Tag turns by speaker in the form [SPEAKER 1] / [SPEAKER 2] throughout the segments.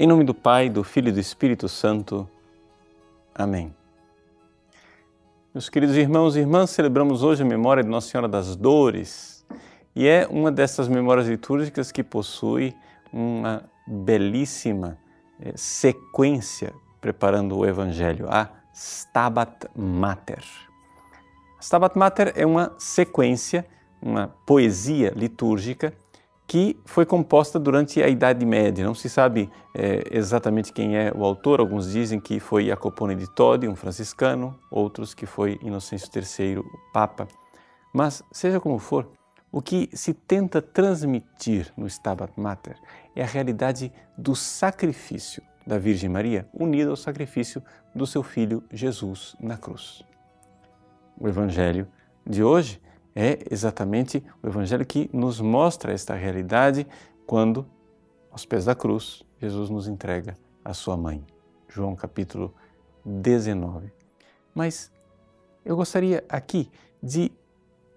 [SPEAKER 1] Em nome do Pai, do Filho e do Espírito Santo. Amém. Meus queridos irmãos e irmãs, celebramos hoje a memória de Nossa Senhora das Dores e é uma dessas memórias litúrgicas que possui uma belíssima eh, sequência preparando o Evangelho, a Stabat Mater. A Stabat Mater é uma sequência, uma poesia litúrgica que foi composta durante a Idade Média. Não se sabe é, exatamente quem é o autor. Alguns dizem que foi Jacopone de Todi, um franciscano, outros que foi Inocêncio III, o Papa. Mas, seja como for, o que se tenta transmitir no Stabat Mater é a realidade do sacrifício da Virgem Maria unido ao sacrifício do seu filho Jesus na cruz. O Evangelho de hoje é exatamente o Evangelho que nos mostra esta realidade quando, aos pés da cruz, Jesus nos entrega a sua mãe. João capítulo 19. Mas eu gostaria aqui de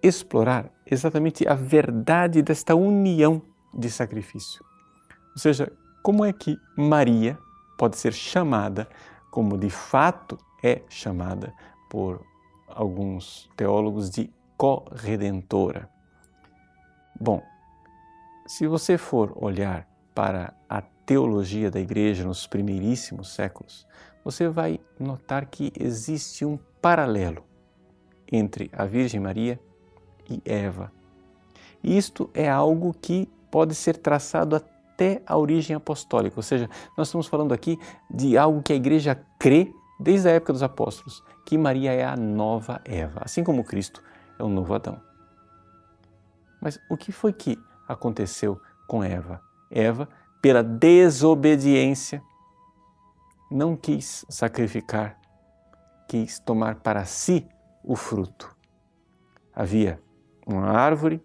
[SPEAKER 1] explorar exatamente a verdade desta união de sacrifício. Ou seja, como é que Maria pode ser chamada, como de fato é chamada por alguns teólogos, de corredentora. Bom, se você for olhar para a teologia da igreja nos primeiríssimos séculos, você vai notar que existe um paralelo entre a Virgem Maria e Eva. Isto é algo que pode ser traçado até a origem apostólica, ou seja, nós estamos falando aqui de algo que a igreja crê desde a época dos apóstolos, que Maria é a nova Eva, assim como Cristo é o novo Adão. Mas o que foi que aconteceu com Eva? Eva, pela desobediência, não quis sacrificar, quis tomar para si o fruto. Havia uma árvore,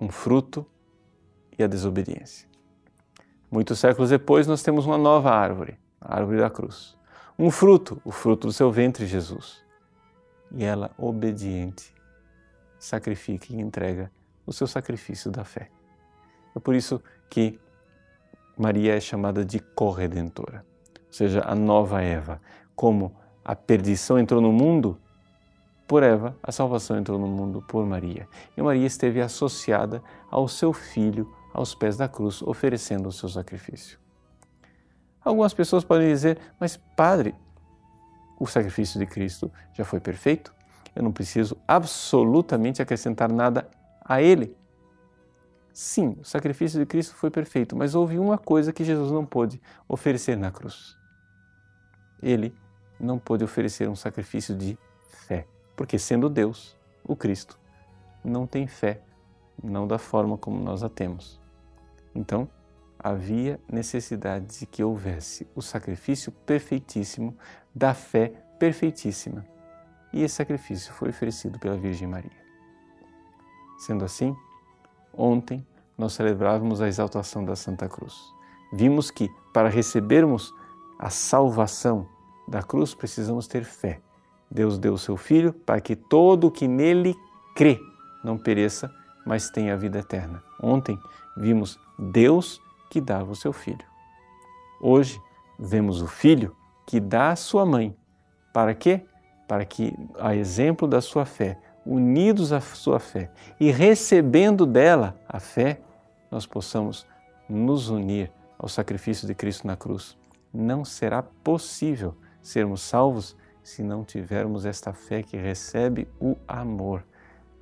[SPEAKER 1] um fruto e a desobediência. Muitos séculos depois, nós temos uma nova árvore, a árvore da cruz. Um fruto, o fruto do seu ventre, Jesus e ela, obediente, sacrifica e entrega o seu sacrifício da fé. É por isso que Maria é chamada de corredentora, ou seja, a nova Eva. Como a perdição entrou no mundo por Eva, a salvação entrou no mundo por Maria. E Maria esteve associada ao seu filho aos pés da cruz, oferecendo o seu sacrifício. Algumas pessoas podem dizer, mas padre, o sacrifício de Cristo já foi perfeito, eu não preciso absolutamente acrescentar nada a ele. Sim, o sacrifício de Cristo foi perfeito, mas houve uma coisa que Jesus não pôde oferecer na cruz. Ele não pôde oferecer um sacrifício de fé, porque sendo Deus, o Cristo, não tem fé, não da forma como nós a temos. Então, havia necessidade de que houvesse o sacrifício perfeitíssimo da fé perfeitíssima. E esse sacrifício foi oferecido pela Virgem Maria. Sendo assim, ontem nós celebrávamos a exaltação da Santa Cruz. Vimos que para recebermos a salvação da cruz precisamos ter fé. Deus deu o seu Filho para que todo o que nele crê não pereça, mas tenha a vida eterna. Ontem vimos Deus que dava o seu Filho. Hoje vemos o Filho que dá a sua mãe. Para quê? Para que, a exemplo da sua fé, unidos à sua fé e recebendo dela a fé, nós possamos nos unir ao sacrifício de Cristo na cruz. Não será possível sermos salvos se não tivermos esta fé que recebe o amor.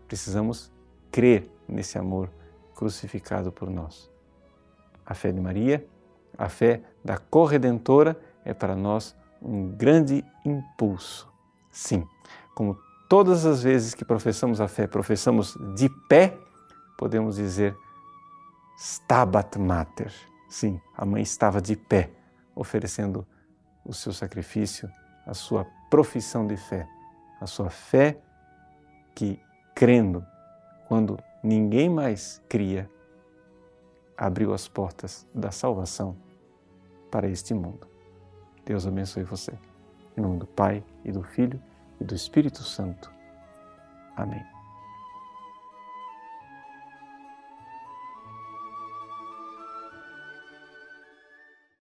[SPEAKER 1] Precisamos crer nesse amor crucificado por nós. A fé de Maria, a fé da corredentora é para nós um grande impulso. Sim, como todas as vezes que professamos a fé, professamos de pé, podemos dizer Stabat Mater. Sim, a mãe estava de pé, oferecendo o seu sacrifício, a sua profissão de fé, a sua fé que, crendo, quando ninguém mais cria, abriu as portas da salvação para este mundo. Deus abençoe você. Em nome do Pai e do Filho e do Espírito Santo. Amém.